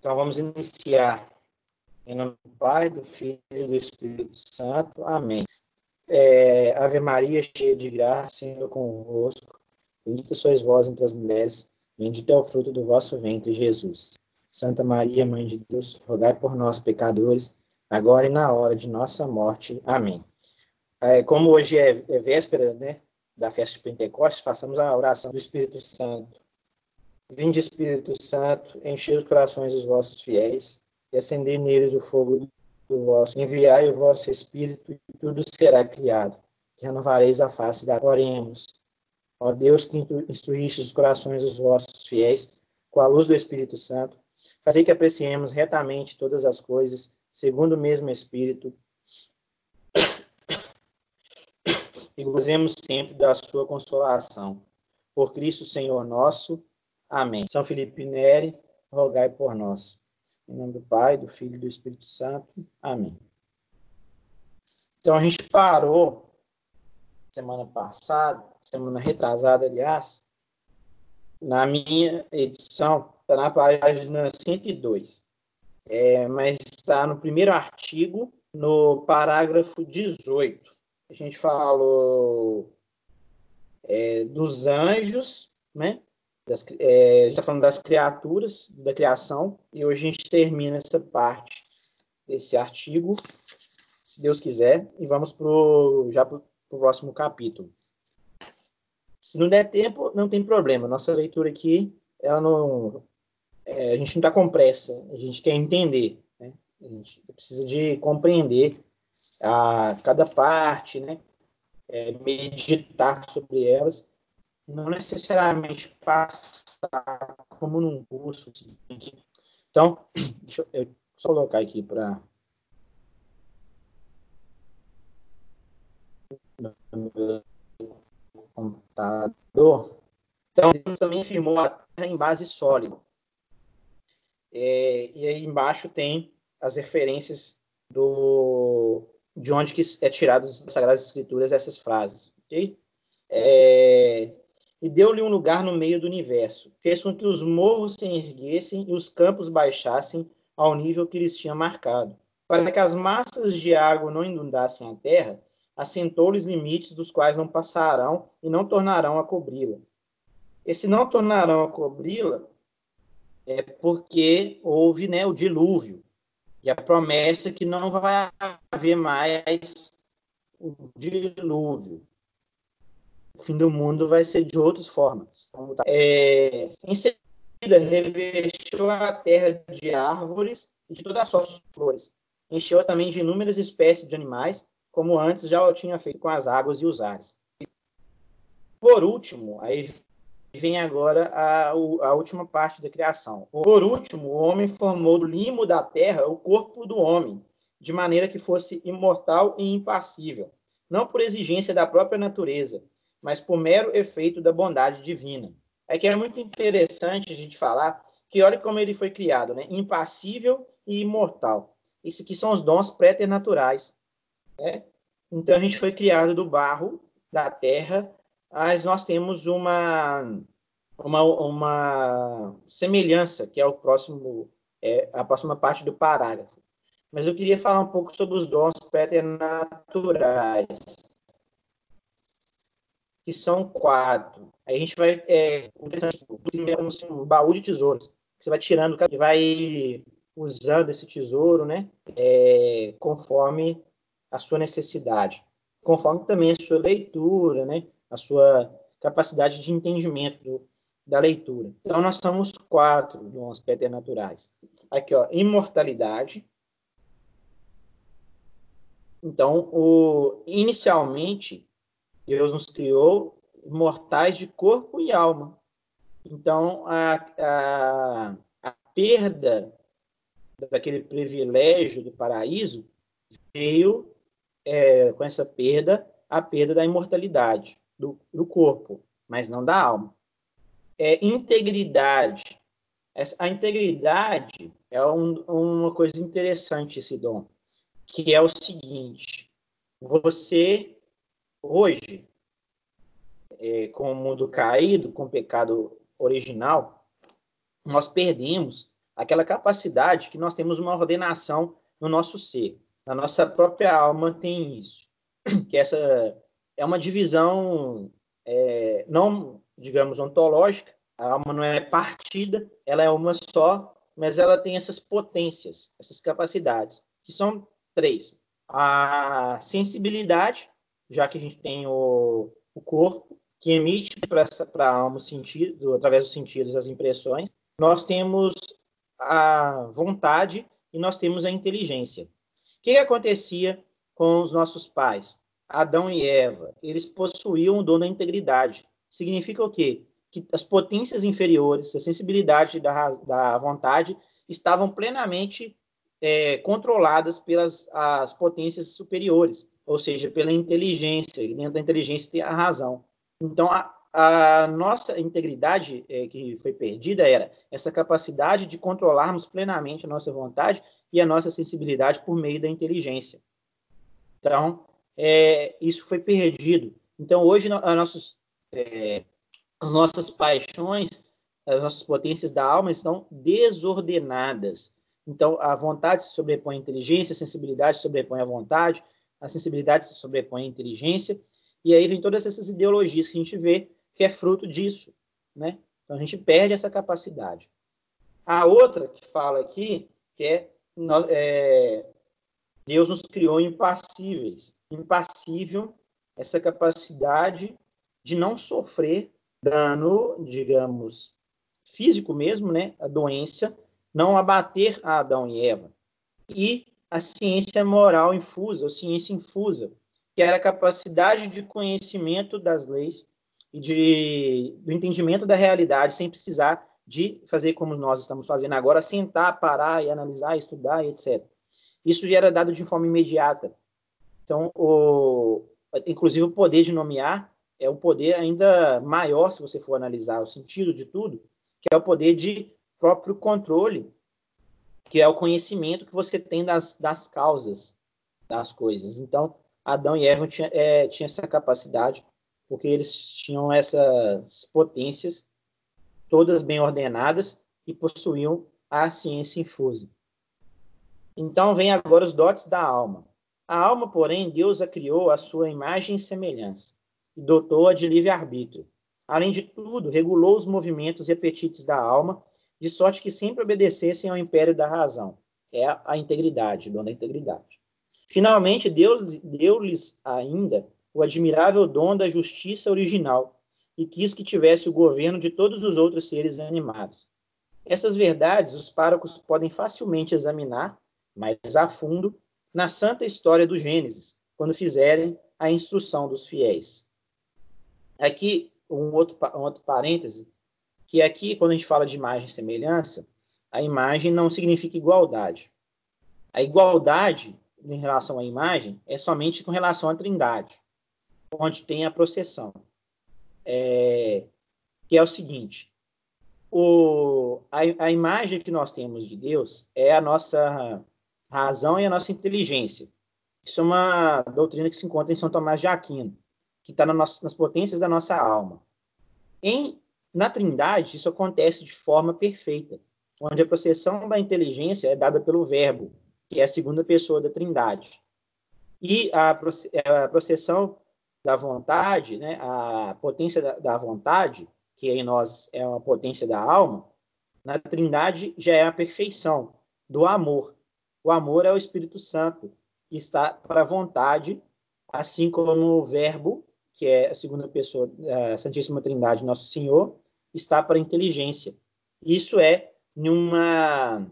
Então vamos iniciar. Em nome do Pai, do Filho e do Espírito Santo. Amém. É, Ave Maria, cheia de graça, Senhor convosco. Bendita sois vós entre as mulheres, bendito é o fruto do vosso ventre, Jesus. Santa Maria, Mãe de Deus, rogai por nós, pecadores, agora e na hora de nossa morte. Amém. É, como hoje é, é véspera né, da festa de Pentecostes, façamos a oração do Espírito Santo. Vinde, Espírito Santo, enchei os corações dos vossos fiéis e acendei neles o fogo do vosso. Enviai o vosso Espírito e tudo será criado. Renovareis a face da. Oremos. Ó Deus que instruíste os corações dos vossos fiéis com a luz do Espírito Santo, fazei que apreciemos retamente todas as coisas, segundo o mesmo Espírito, e gozemos sempre da sua consolação. Por Cristo Senhor nosso. Amém. São Felipe Neri, rogai por nós. Em nome do Pai, do Filho e do Espírito Santo. Amém. Então a gente parou semana passada, semana retrasada, aliás, na minha edição, está na página 102. É, mas está no primeiro artigo, no parágrafo 18. A gente falou é, dos anjos, né? Das, é, a gente está falando das criaturas, da criação, e hoje a gente termina essa parte desse artigo, se Deus quiser, e vamos pro, já para o próximo capítulo. Se não der tempo, não tem problema. Nossa leitura aqui, ela não, é, a gente não está com pressa, a gente quer entender, né? a gente precisa de compreender a cada parte, né? É, meditar sobre elas não necessariamente passar como num curso. Assim. Então, deixa eu, eu só colocar aqui para. computador. Então, Deus também firmou a terra em base sólida. É, e aí embaixo tem as referências do, de onde que é tirado das Sagradas Escrituras essas frases, ok? É, e deu-lhe um lugar no meio do universo. Fez com que os morros se erguessem e os campos baixassem ao nível que lhes tinha marcado. Para que as massas de água não inundassem a terra, assentou-lhes limites dos quais não passarão e não tornarão a cobri-la. Esse não tornarão a cobri-la é porque houve né, o dilúvio e a promessa que não vai haver mais o dilúvio o fim do mundo vai ser de outras formas. Então, tá. É, em seguida, revestiu a terra de árvores e de toda sorte de flores. Encheu também de inúmeras espécies de animais, como antes já o tinha feito com as águas e os ares. Por último, aí vem agora a, a última parte da criação. Por último, o homem formou do limo da terra o corpo do homem, de maneira que fosse imortal e impassível, não por exigência da própria natureza, mas por mero efeito da bondade divina. É que é muito interessante a gente falar que olha como ele foi criado, né? Impassível e imortal. Isso aqui são os dons préternaturais, né? Então a gente foi criado do barro, da terra, mas nós temos uma uma, uma semelhança que é o próximo é, a próxima parte do parágrafo. Mas eu queria falar um pouco sobre os dons preternaturais que são quatro. Aí a gente vai. É, é um baú de tesouros. Você vai tirando e vai usando esse tesouro, né? É, conforme a sua necessidade. Conforme também a sua leitura, né? A sua capacidade de entendimento do, da leitura. Então, nós somos quatro dons preternaturais. Aqui, ó, imortalidade. Então, o, inicialmente, Deus nos criou mortais de corpo e alma. Então, a, a, a perda daquele privilégio do paraíso veio é, com essa perda a perda da imortalidade do, do corpo, mas não da alma. É, integridade. Essa, a integridade é um, uma coisa interessante, esse dom, que é o seguinte: você hoje, é, com o mundo caído, com o pecado original, nós perdemos aquela capacidade que nós temos uma ordenação no nosso ser. Na nossa própria alma tem isso, que essa é uma divisão é, não, digamos, ontológica, a alma não é partida, ela é uma só, mas ela tem essas potências, essas capacidades, que são três. A sensibilidade, já que a gente tem o, o corpo, que emite para a alma o sentido, através dos sentidos, as impressões. Nós temos a vontade e nós temos a inteligência. O que acontecia com os nossos pais? Adão e Eva, eles possuíam o dom da integridade. Significa o quê? Que as potências inferiores, a sensibilidade da, da vontade, estavam plenamente é, controladas pelas as potências superiores, ou seja, pela inteligência. Dentro da inteligência tem a razão. Então, a, a nossa integridade é, que foi perdida era essa capacidade de controlarmos plenamente a nossa vontade e a nossa sensibilidade por meio da inteligência. Então, é, isso foi perdido. Então, hoje, a nossos, é, as nossas paixões, as nossas potências da alma estão desordenadas. Então, a vontade se sobrepõe à inteligência, a sensibilidade se sobrepõe à vontade, a sensibilidade se sobrepõe à inteligência, e aí vem todas essas ideologias que a gente vê que é fruto disso, né? Então a gente perde essa capacidade. A outra que fala aqui, que é, é Deus nos criou impassíveis. Impassível, essa capacidade de não sofrer dano, digamos, físico mesmo, né? A doença, não abater a Adão e Eva. E a ciência moral infusa, ou ciência infusa, que era a capacidade de conhecimento das leis e de, do entendimento da realidade sem precisar de fazer como nós estamos fazendo agora, sentar, parar e analisar, estudar, etc. Isso já era dado de forma imediata. Então, o, inclusive o poder de nomear é um poder ainda maior, se você for analisar o sentido de tudo, que é o poder de próprio controle, que é o conhecimento que você tem das, das causas das coisas. Então, Adão e Eva tinham é, tinha essa capacidade porque eles tinham essas potências todas bem ordenadas e possuíam a ciência infusa. Então vem agora os dotes da alma. A alma, porém, Deus a criou à sua imagem e semelhança e dotou-a de livre-arbítrio. Além de tudo, regulou os movimentos e apetites da alma, de sorte que sempre obedecessem ao império da razão. É a integridade, dona da integridade. Finalmente, Deus deu-lhes ainda o admirável dom da justiça original e quis que tivesse o governo de todos os outros seres animados. Essas verdades os párocos podem facilmente examinar, mais a fundo, na santa história do Gênesis, quando fizerem a instrução dos fiéis. Aqui, um outro, um outro parêntese, que aqui, quando a gente fala de imagem e semelhança, a imagem não significa igualdade. A igualdade em relação à imagem é somente com relação à trindade onde tem a processão. É, que é o seguinte: o, a, a imagem que nós temos de Deus é a nossa razão e a nossa inteligência. Isso é uma doutrina que se encontra em São Tomás de Aquino, que está na nas potências da nossa alma. Em, na Trindade, isso acontece de forma perfeita, onde a processão da inteligência é dada pelo Verbo, que é a segunda pessoa da Trindade. E a, a processão da vontade, né, a potência da, da, vontade, que em nós é uma potência da alma, na Trindade já é a perfeição do amor. O amor é o Espírito Santo, que está para a vontade, assim como o Verbo, que é a segunda pessoa da Santíssima Trindade, nosso Senhor, está para a inteligência. Isso é numa,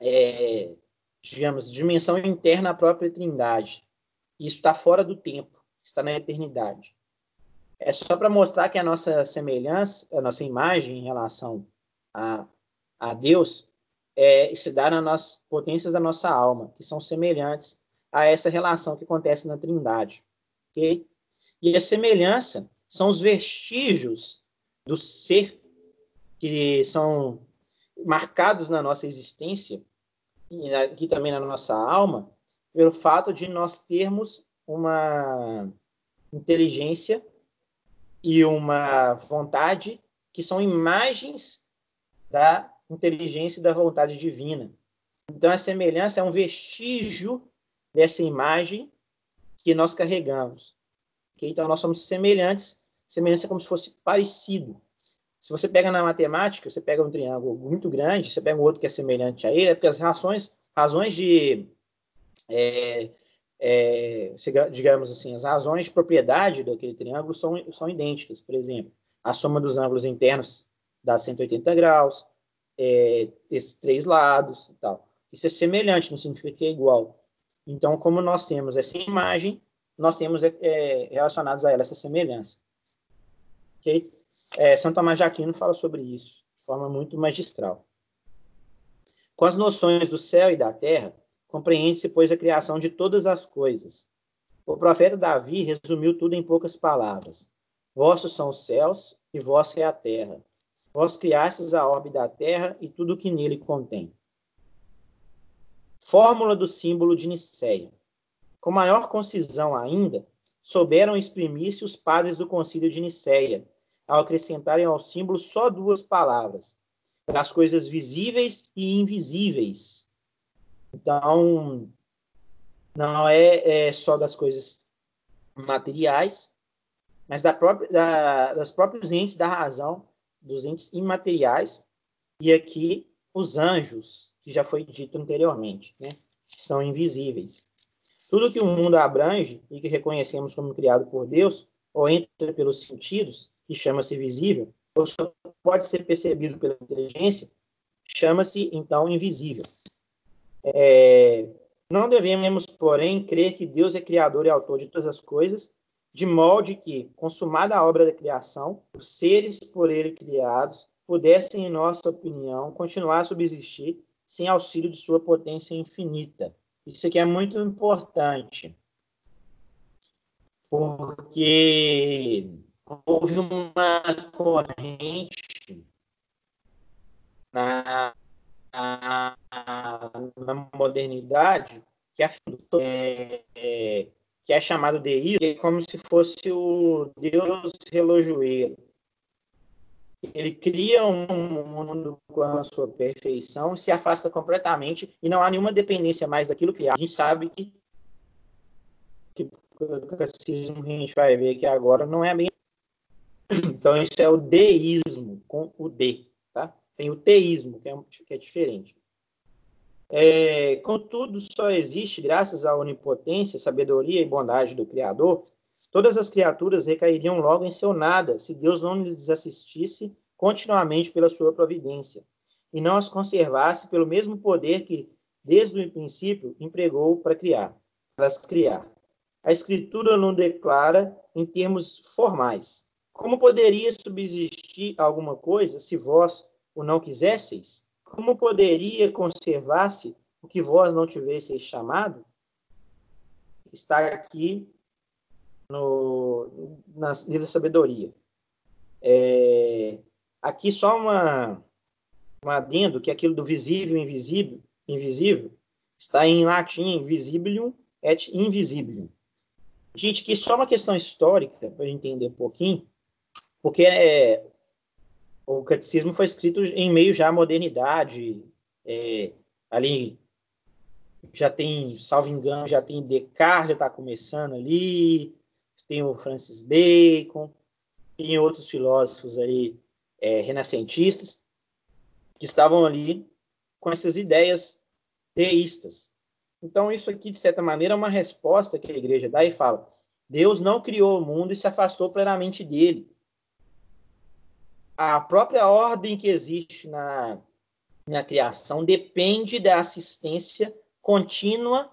é, digamos, dimensão interna à própria Trindade. Isso está fora do tempo está na eternidade. É só para mostrar que a nossa semelhança, a nossa imagem em relação a, a Deus é, se dá nas potências da nossa alma, que são semelhantes a essa relação que acontece na Trindade. ok? E a semelhança são os vestígios do ser que são marcados na nossa existência e aqui também na nossa alma pelo fato de nós termos uma inteligência e uma vontade que são imagens da inteligência e da vontade divina. Então, a semelhança é um vestígio dessa imagem que nós carregamos. Então, nós somos semelhantes, semelhança é como se fosse parecido. Se você pega na matemática, você pega um triângulo muito grande, você pega outro que é semelhante a ele, é porque as razões, razões de, é, é, digamos assim, as razões de propriedade daquele triângulo são, são idênticas. Por exemplo, a soma dos ângulos internos dá 180 graus, é, esses três lados e tal. Isso é semelhante, não significa que é igual. Então, como nós temos essa imagem, nós temos é, é relacionados a ela essa semelhança. Okay? É, São Tomás de Aquino fala sobre isso de forma muito magistral. Com as noções do céu e da terra, compreende-se, pois, a criação de todas as coisas. O profeta Davi resumiu tudo em poucas palavras. Vossos são os céus e vossa é a terra. Vós criastes a orbe da terra e tudo o que nele contém. Fórmula do símbolo de Nicéia. Com maior concisão ainda, souberam exprimir-se os padres do concílio de Nicéia, ao acrescentarem ao símbolo só duas palavras, das coisas visíveis e invisíveis. Então, não é, é só das coisas materiais, mas da própria, da, das próprios entes da razão, dos entes imateriais, e aqui os anjos, que já foi dito anteriormente, né? são invisíveis. Tudo que o mundo abrange e que reconhecemos como criado por Deus, ou entra pelos sentidos, que chama-se visível, ou só pode ser percebido pela inteligência, chama-se então invisível. É, não devemos, porém, crer que Deus é criador e autor de todas as coisas, de modo que, consumada a obra da criação, os seres por ele criados pudessem, em nossa opinião, continuar a subsistir sem auxílio de sua potência infinita. Isso aqui é muito importante, porque houve uma corrente na, na, na modernidade que é, é, que é chamado de é como se fosse o Deus relojoeiro ele cria um mundo com a sua perfeição, se afasta completamente e não há nenhuma dependência mais daquilo que há. A gente sabe que, que o catecismo que a gente vai ver aqui agora não é bem. Então, isso é o deísmo, com o D. Tá? Tem o teísmo, que é, que é diferente. É, contudo, só existe graças à onipotência, sabedoria e bondade do Criador Todas as criaturas recairiam logo em seu nada, se Deus não lhes assistisse continuamente pela sua providência, e não as conservasse pelo mesmo poder que, desde o princípio, empregou para criar, para as criar. A Escritura não declara em termos formais. Como poderia subsistir alguma coisa se vós o não quisesseis? Como poderia conservar-se o que vós não tivesseis chamado? Está aqui no nas livro da sabedoria. É, aqui só uma um adendo que aquilo do visível e invisível, invisível está em latim visibilium et invisibilium. Gente, que só uma questão histórica para entender um pouquinho, porque é, o catecismo foi escrito em meio já à modernidade, é, ali já tem, salvo engano, já tem Descartes, já está começando ali, tem o Francis Bacon, tem outros filósofos aí é, renascentistas que estavam ali com essas ideias teístas. Então, isso aqui, de certa maneira, é uma resposta que a igreja dá e fala: Deus não criou o mundo e se afastou plenamente dele. A própria ordem que existe na, na criação depende da assistência contínua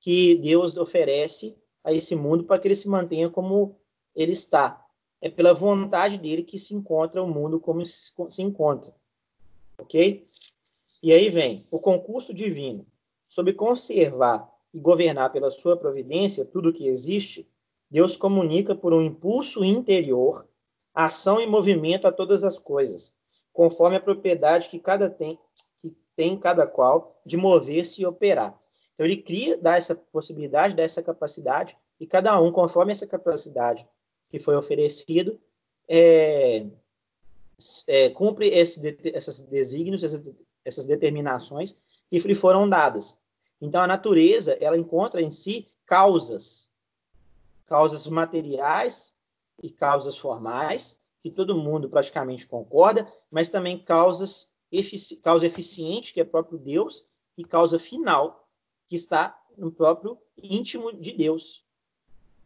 que Deus oferece a esse mundo para que ele se mantenha como ele está. É pela vontade dele que se encontra o mundo como se encontra. Ok? E aí vem o concurso divino sobre conservar e governar pela sua providência tudo o que existe. Deus comunica por um impulso interior ação e movimento a todas as coisas, conforme a propriedade que cada tem que tem cada qual de mover-se e operar. Então, ele cria, dá essa possibilidade, dá essa capacidade, e cada um, conforme essa capacidade que foi oferecido, é, é, cumpre esse, essas desígnios, essas, essas determinações que lhe foram dadas. Então, a natureza, ela encontra em si causas, causas materiais e causas formais, que todo mundo praticamente concorda, mas também causas efici causa eficiente, que é próprio Deus, e causa final, que está no próprio íntimo de Deus.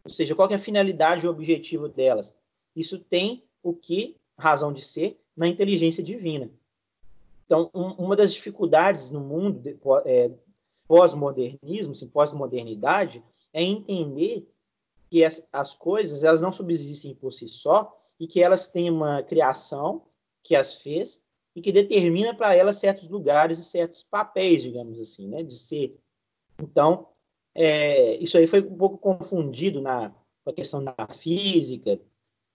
Ou seja, qual é a finalidade e o objetivo delas? Isso tem o que razão de ser na inteligência divina. Então, um, uma das dificuldades no mundo é, pós-modernismo, assim, pós-modernidade, é entender que as, as coisas elas não subsistem por si só e que elas têm uma criação que as fez e que determina para elas certos lugares e certos papéis, digamos assim, né, de ser. Então, é, isso aí foi um pouco confundido na com a questão da física,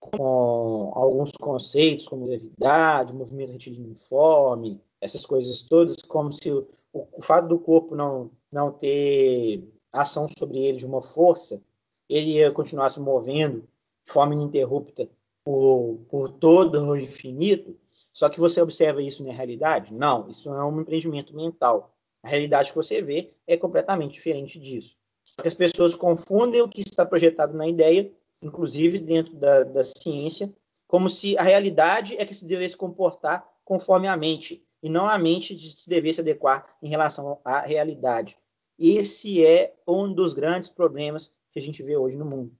com alguns conceitos como gravidade, movimento retilíneo uniforme, essas coisas todas, como se o, o, fato do corpo não, não ter ação sobre ele de uma força, ele ia continuar se movendo de forma ininterrupta por, por todo o infinito, só que você observa isso na realidade? Não, isso é um empreendimento mental. A realidade que você vê é completamente diferente disso. Só que as pessoas confundem o que está projetado na ideia inclusive dentro da, da ciência, como se a realidade é que se devesse comportar conforme a mente, e não a mente se devesse adequar em relação à realidade. Esse é um dos grandes problemas que a gente vê hoje no mundo.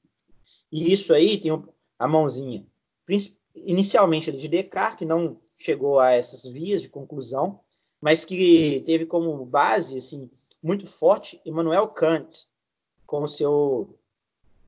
E isso aí tem a mãozinha, inicialmente de Descartes, que não chegou a essas vias de conclusão, mas que teve como base assim muito forte Immanuel Kant, com o seu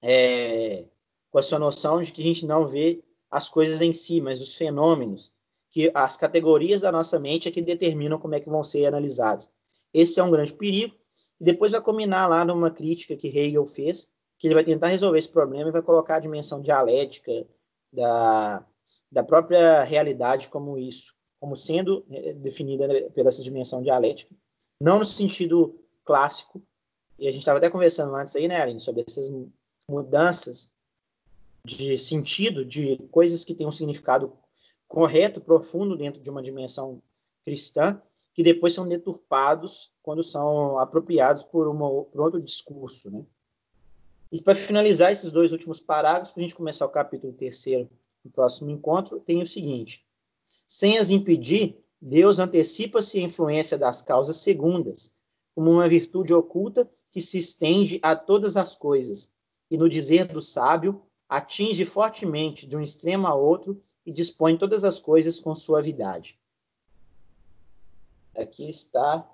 é, com a sua noção de que a gente não vê as coisas em si, mas os fenômenos, que as categorias da nossa mente é que determinam como é que vão ser analisadas. Esse é um grande perigo. E depois vai combinar lá numa crítica que Hegel fez, que ele vai tentar resolver esse problema e vai colocar a dimensão dialética da, da própria realidade como isso, como sendo é, definida pela essa dimensão dialética, não no sentido clássico, e a gente estava até conversando antes aí, né, Aline, sobre essas mudanças de sentido, de coisas que têm um significado correto, profundo dentro de uma dimensão cristã, que depois são deturpados quando são apropriados por, uma, por outro discurso. Né? E para finalizar esses dois últimos parágrafos, para a gente começar o capítulo terceiro no próximo encontro, tem o seguinte: sem as impedir, Deus antecipa-se a influência das causas segundas, como uma virtude oculta que se estende a todas as coisas, e no dizer do sábio, atinge fortemente de um extremo a outro e dispõe todas as coisas com suavidade. Aqui está.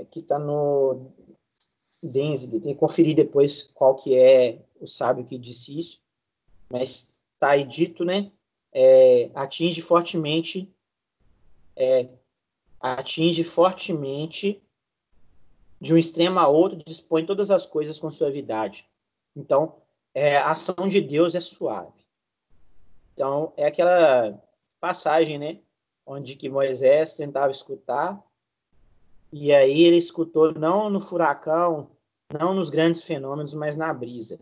Aqui está no Denzig. Tem que conferir depois qual que é o sábio que disse isso. Mas está aí dito, né? É, atinge fortemente. É, atinge fortemente de um extremo a outro, dispõe todas as coisas com suavidade. Então, é, a ação de Deus é suave. Então, é aquela passagem, né? Onde que Moisés tentava escutar, e aí ele escutou não no furacão, não nos grandes fenômenos, mas na brisa.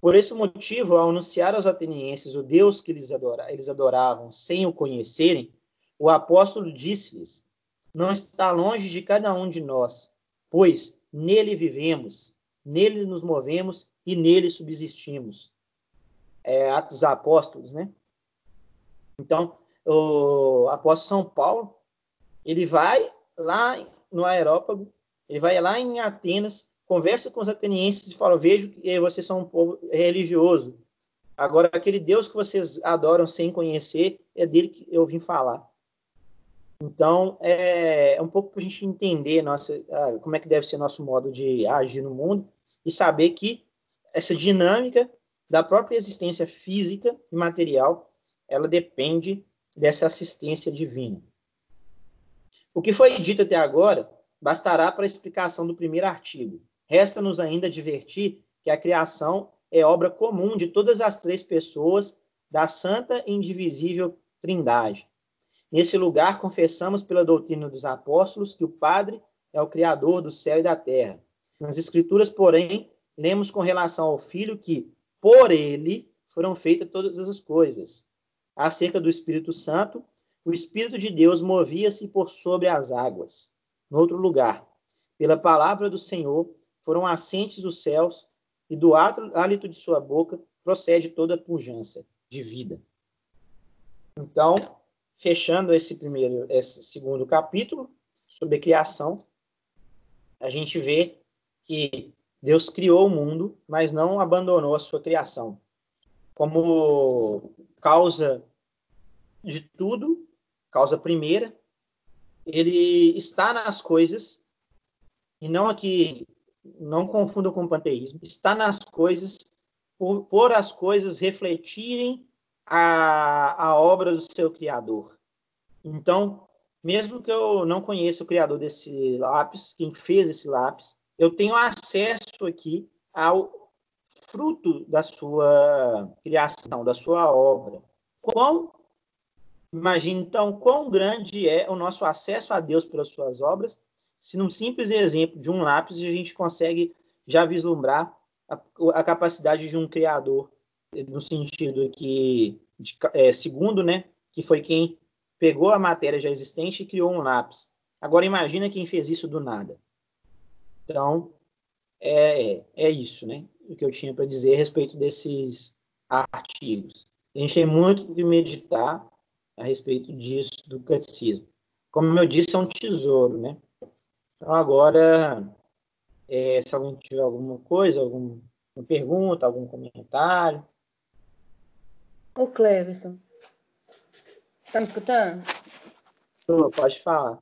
Por esse motivo, ao anunciar aos atenienses o Deus que eles, adora, eles adoravam sem o conhecerem, o apóstolo disse-lhes não está longe de cada um de nós, pois nele vivemos, nele nos movemos e nele subsistimos. É, Atos Apóstolos, né? Então, o apóstolo São Paulo, ele vai lá no aerópago, ele vai lá em Atenas, conversa com os atenienses e fala: Vejo que vocês são um povo religioso. Agora, aquele Deus que vocês adoram sem conhecer, é dele que eu vim falar. Então, é, é um pouco para a gente entender nossa, como é que deve ser nosso modo de agir no mundo e saber que essa dinâmica da própria existência física e material, ela depende dessa assistência divina. O que foi dito até agora bastará para a explicação do primeiro artigo. Resta-nos ainda advertir que a criação é obra comum de todas as três pessoas da santa e indivisível Trindade Nesse lugar, confessamos pela doutrina dos apóstolos que o Padre é o Criador do céu e da terra. Nas Escrituras, porém, lemos com relação ao Filho que, por ele, foram feitas todas as coisas. Acerca do Espírito Santo, o Espírito de Deus movia-se por sobre as águas. No outro lugar, pela palavra do Senhor, foram assentes os céus, e do hálito de sua boca procede toda pujança de vida. Então, fechando esse primeiro, esse segundo capítulo sobre a criação, a gente vê que Deus criou o mundo, mas não abandonou a sua criação. Como causa de tudo, causa primeira, ele está nas coisas, e não aqui, não confundam com panteísmo, está nas coisas, por, por as coisas refletirem a, a obra do seu Criador. Então, mesmo que eu não conheça o criador desse lápis, quem fez esse lápis, eu tenho acesso aqui ao fruto da sua criação, da sua obra. Quão, imagine então quão grande é o nosso acesso a Deus pelas suas obras, se num simples exemplo de um lápis a gente consegue já vislumbrar a, a capacidade de um criador, no sentido que, de, é, segundo, né, que foi quem pegou a matéria já existente e criou um lápis. Agora imagina quem fez isso do nada. Então, é, é isso, né? O que eu tinha para dizer a respeito desses artigos. A gente tem muito que meditar a respeito disso, do catecismo. Como eu disse, é um tesouro, né? Então, agora, é, se alguém tiver alguma coisa, alguma pergunta, algum comentário. O Cleverson. Tá me escutando? pode falar.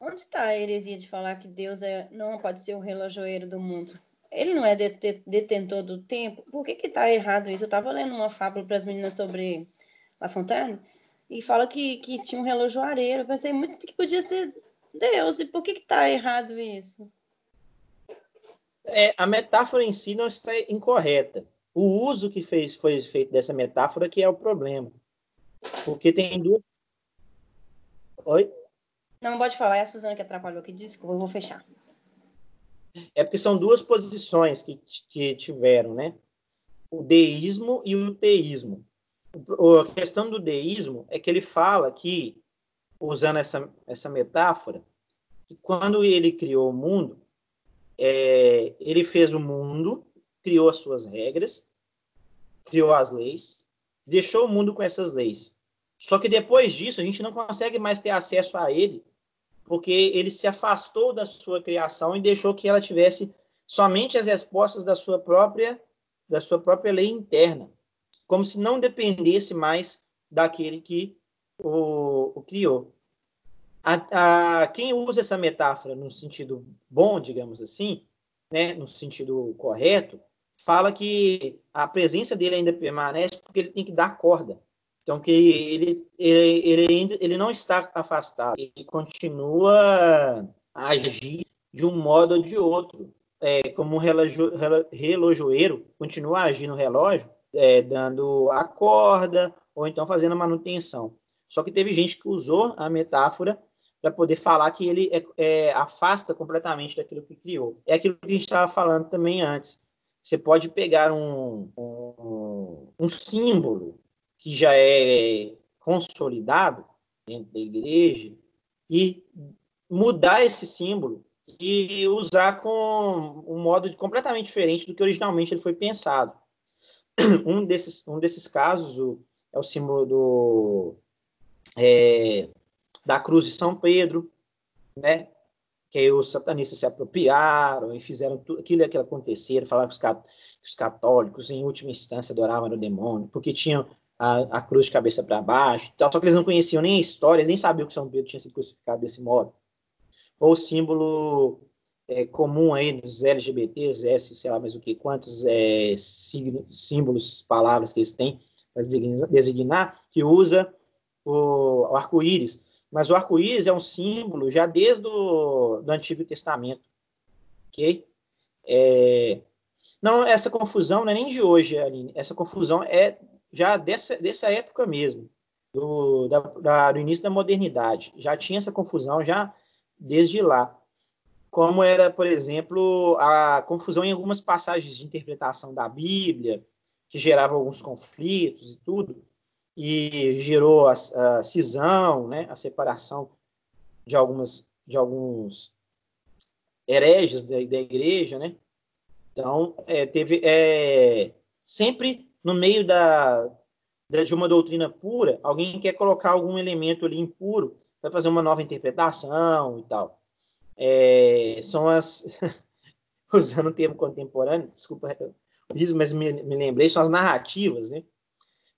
Onde está a heresia de falar que Deus é, não pode ser o relojoeiro do mundo? Ele não é detentor do tempo? Por que está errado isso? Eu estava lendo uma fábula para as meninas sobre La Fontaine e fala que, que tinha um relojoareiro. Eu pensei muito que podia ser Deus. E por que está errado isso? É, a metáfora em si não está incorreta. O uso que fez, foi feito dessa metáfora que é o problema. Porque tem duas. Oi? Não, pode falar, é a Suzana que atrapalhou aqui, desculpa, eu vou fechar. É porque são duas posições que, que tiveram, né? O deísmo e o teísmo. A questão do deísmo é que ele fala que, usando essa, essa metáfora, que quando ele criou o mundo, é, ele fez o mundo, criou as suas regras, criou as leis, deixou o mundo com essas leis. Só que depois disso, a gente não consegue mais ter acesso a ele, porque ele se afastou da sua criação e deixou que ela tivesse somente as respostas da sua própria da sua própria lei interna, como se não dependesse mais daquele que o, o criou. A, a, quem usa essa metáfora no sentido bom, digamos assim, né, no sentido correto, fala que a presença dele ainda permanece porque ele tem que dar corda. Então, que ele, ele, ele, ainda, ele não está afastado, ele continua a agir de um modo ou de outro. É, como um relojoeiro continua a agir no relógio, é, dando a corda ou então fazendo manutenção. Só que teve gente que usou a metáfora para poder falar que ele é, é, afasta completamente daquilo que criou. É aquilo que a gente estava falando também antes. Você pode pegar um, um, um símbolo que já é consolidado dentro da igreja e mudar esse símbolo e usar com um modo completamente diferente do que originalmente ele foi pensado. Um desses, um desses casos o, é o símbolo do, é, da cruz de São Pedro, né? que os satanistas se apropriaram e fizeram tudo aquilo que aconteceram, falaram que os católicos, em última instância, adoravam o demônio, porque tinham a, a cruz de cabeça para baixo, só que eles não conheciam nem a história, nem sabiam que São Pedro tinha sido crucificado desse modo. Ou o símbolo é, comum aí dos LGBTs, S, sei lá mais o que, quantos é, símbolos, palavras que eles têm para designar, que usa o, o arco-íris mas o arco-íris é um símbolo já desde o do Antigo Testamento. Ok? É, não, essa confusão não é nem de hoje, Aline. Essa confusão é já dessa, dessa época mesmo, do, da, da, do início da modernidade. Já tinha essa confusão já desde lá. Como era, por exemplo, a confusão em algumas passagens de interpretação da Bíblia, que gerava alguns conflitos e tudo, e gerou a, a cisão, né, a separação de algumas de alguns hereges da, da igreja, né? Então, é, teve é, sempre no meio da, da, de uma doutrina pura, alguém quer colocar algum elemento ali impuro para fazer uma nova interpretação e tal. É, são as usando o termo contemporâneo, desculpa mas me, me lembrei, são as narrativas, né?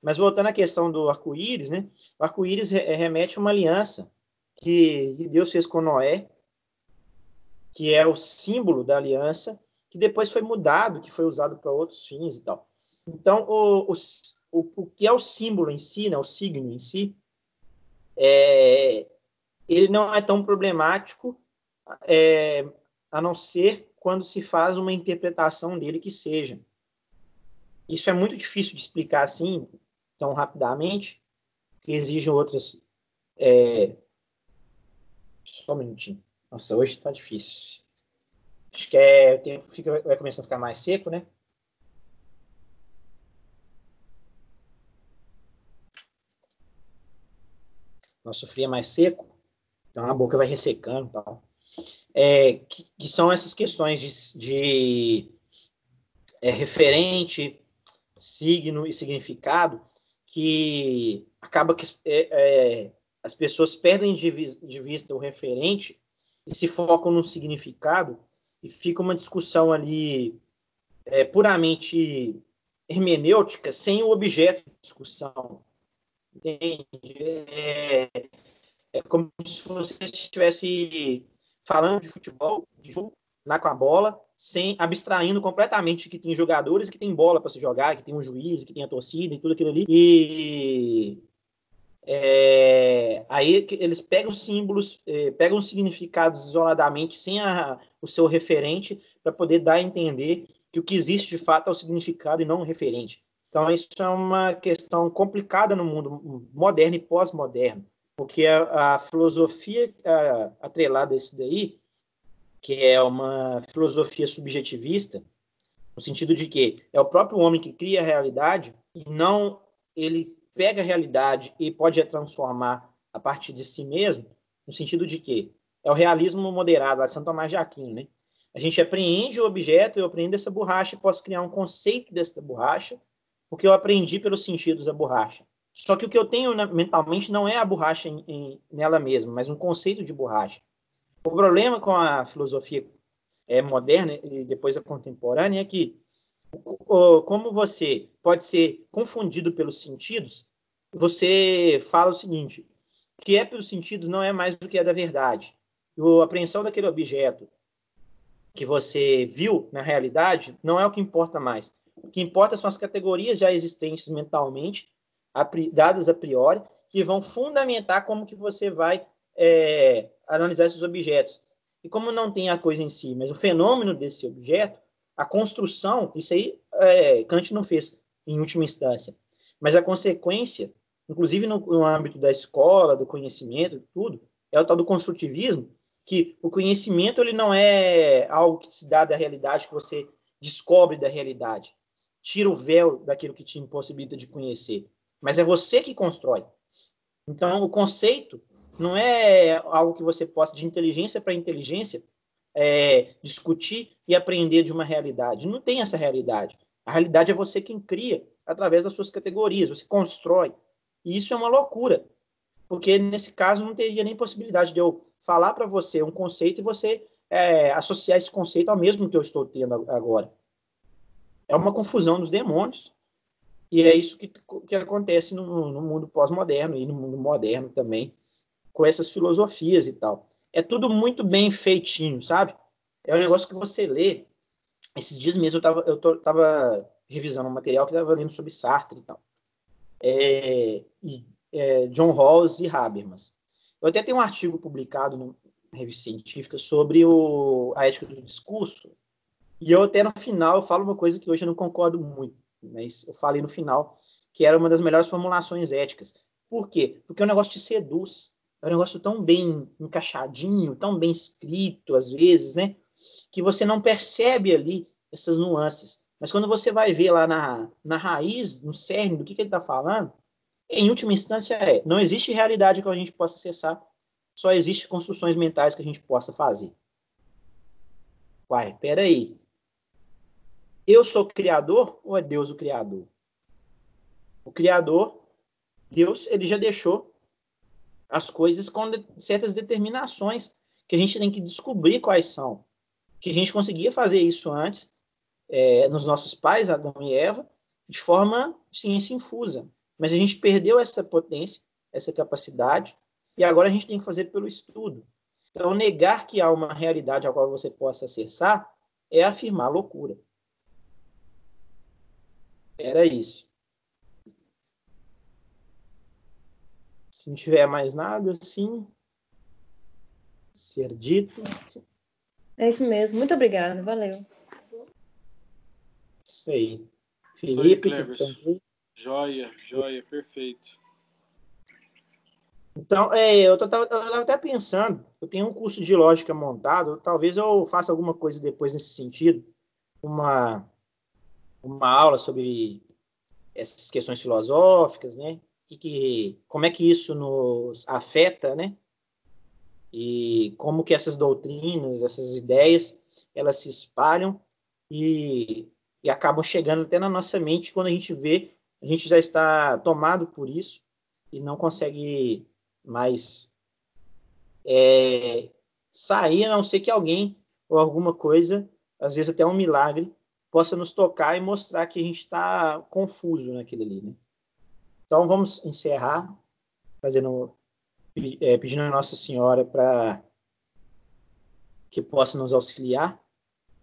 Mas voltando à questão do arco-íris, né? O arco-íris remete a uma aliança que Deus fez com Noé, que é o símbolo da aliança, que depois foi mudado, que foi usado para outros fins e tal. Então, o, o, o, o que é o símbolo em si, né, o signo em si, é, ele não é tão problemático, é, a não ser quando se faz uma interpretação dele que seja. Isso é muito difícil de explicar assim, tão rapidamente, que exige outras. É... Só um minutinho. Nossa, hoje está difícil. Acho que é, o tempo fica, vai começando a ficar mais seco, né? Nosso frio é mais seco, então a boca vai ressecando e tal. É, que, que, são essas questões de, de é, referente, signo e significado que acaba que é, é, as pessoas perdem de, de, vista o referente e se focam no significado e fica uma discussão ali é, puramente hermenêutica sem o objeto de discussão. Entende? É, é como se você estivesse falando de futebol, de jogo, lá com a bola, sem abstraindo completamente que tem jogadores que tem bola para se jogar, que tem um juiz, que tem a torcida e tudo aquilo ali. E é, aí eles pegam símbolos, é, pegam significados isoladamente, sem a, o seu referente, para poder dar a entender que o que existe de fato é o significado e não o referente. Então, isso é uma questão complicada no mundo moderno e pós-moderno, porque a, a filosofia a, atrelada a isso daí que é uma filosofia subjetivista, no sentido de que é o próprio homem que cria a realidade e não ele pega a realidade e pode a transformar a partir de si mesmo, no sentido de que é o realismo moderado, lá de São Tomás de Aquino, né? A gente apreende o objeto, eu aprendo essa borracha posso criar um conceito dessa borracha, porque eu aprendi pelos sentidos da borracha. Só que o que eu tenho mentalmente não é a borracha em, em, nela mesma, mas um conceito de borracha. O problema com a filosofia é, moderna e depois a contemporânea é que, como você pode ser confundido pelos sentidos, você fala o seguinte: o que é pelos sentidos não é mais do que é da verdade. A apreensão daquele objeto que você viu na realidade não é o que importa mais. O que importa são as categorias já existentes mentalmente, dadas a priori, que vão fundamentar como que você vai é, analisar esses objetos. E como não tem a coisa em si, mas o fenômeno desse objeto, a construção, isso aí é, Kant não fez em última instância, mas a consequência, inclusive no, no âmbito da escola, do conhecimento, tudo, é o tal do construtivismo, que o conhecimento ele não é algo que se dá da realidade, que você descobre da realidade, tira o véu daquilo que te impossibilita de conhecer, mas é você que constrói. Então, o conceito não é algo que você possa, de inteligência para inteligência, é, discutir e aprender de uma realidade. Não tem essa realidade. A realidade é você quem cria através das suas categorias, você constrói. E isso é uma loucura, porque nesse caso não teria nem possibilidade de eu falar para você um conceito e você é, associar esse conceito ao mesmo que eu estou tendo agora. É uma confusão dos demônios. E é isso que, que acontece no, no mundo pós-moderno e no mundo moderno também com essas filosofias e tal. É tudo muito bem feitinho, sabe? É um negócio que você lê. Esses dias mesmo eu estava eu tô, tava revisando um material que estava lendo sobre Sartre e tal. É, e, é, John Rawls e Habermas. Eu até tenho um artigo publicado na revista científica sobre o, a ética do discurso, e eu até no final falo uma coisa que hoje eu não concordo muito, mas eu falei no final que era uma das melhores formulações éticas. Por quê? Porque o negócio te seduz é um negócio tão bem encaixadinho, tão bem escrito, às vezes, né? Que você não percebe ali essas nuances. Mas quando você vai ver lá na, na raiz, no cerne do que, que ele está falando, em última instância é, não existe realidade que a gente possa acessar, só existe construções mentais que a gente possa fazer. Uai, peraí. Eu sou criador ou é Deus o criador? O criador, Deus, ele já deixou as coisas com certas determinações que a gente tem que descobrir quais são. Que a gente conseguia fazer isso antes, é, nos nossos pais, Adão e Eva, de forma ciência infusa. Mas a gente perdeu essa potência, essa capacidade, e agora a gente tem que fazer pelo estudo. Então, negar que há uma realidade a qual você possa acessar é afirmar loucura. Era isso. Se não tiver mais nada, sim. Ser dito. É isso mesmo. Muito obrigada. Valeu. Isso aí. Felipe. Aí, joia, joia, perfeito. Então, é, eu estava até pensando, eu tenho um curso de lógica montado, talvez eu faça alguma coisa depois nesse sentido, uma, uma aula sobre essas questões filosóficas, né? Que, que, como é que isso nos afeta, né? E como que essas doutrinas, essas ideias, elas se espalham e, e acabam chegando até na nossa mente quando a gente vê, a gente já está tomado por isso e não consegue mas é, sair, a não ser que alguém ou alguma coisa, às vezes até um milagre, possa nos tocar e mostrar que a gente está confuso naquilo ali. Né? Então vamos encerrar, fazendo, é, pedindo a Nossa Senhora para que possa nos auxiliar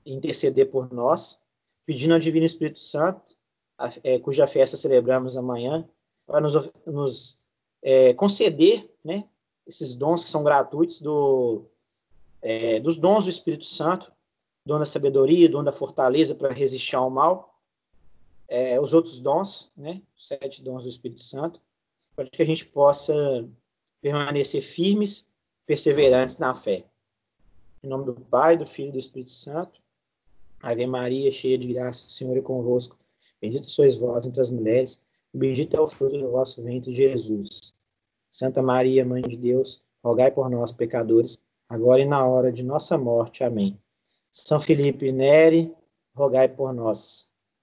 e interceder por nós, pedindo ao Divino Espírito Santo, a, é, cuja festa celebramos amanhã, para nos, nos é, conceder né, esses dons que são gratuitos do, é, dos dons do Espírito Santo, dom da sabedoria, dom da fortaleza para resistir ao mal, é, os outros dons, né, os sete dons do Espírito Santo, para que a gente possa permanecer firmes, perseverantes na fé. Em nome do Pai, do Filho e do Espírito Santo. Ave Maria, cheia de graça, o Senhor é convosco. Bendita sois vós entre as mulheres, e bendito é o fruto do vosso ventre, Jesus. Santa Maria, Mãe de Deus, rogai por nós, pecadores, agora e na hora de nossa morte. Amém. São Felipe Neri, rogai por nós.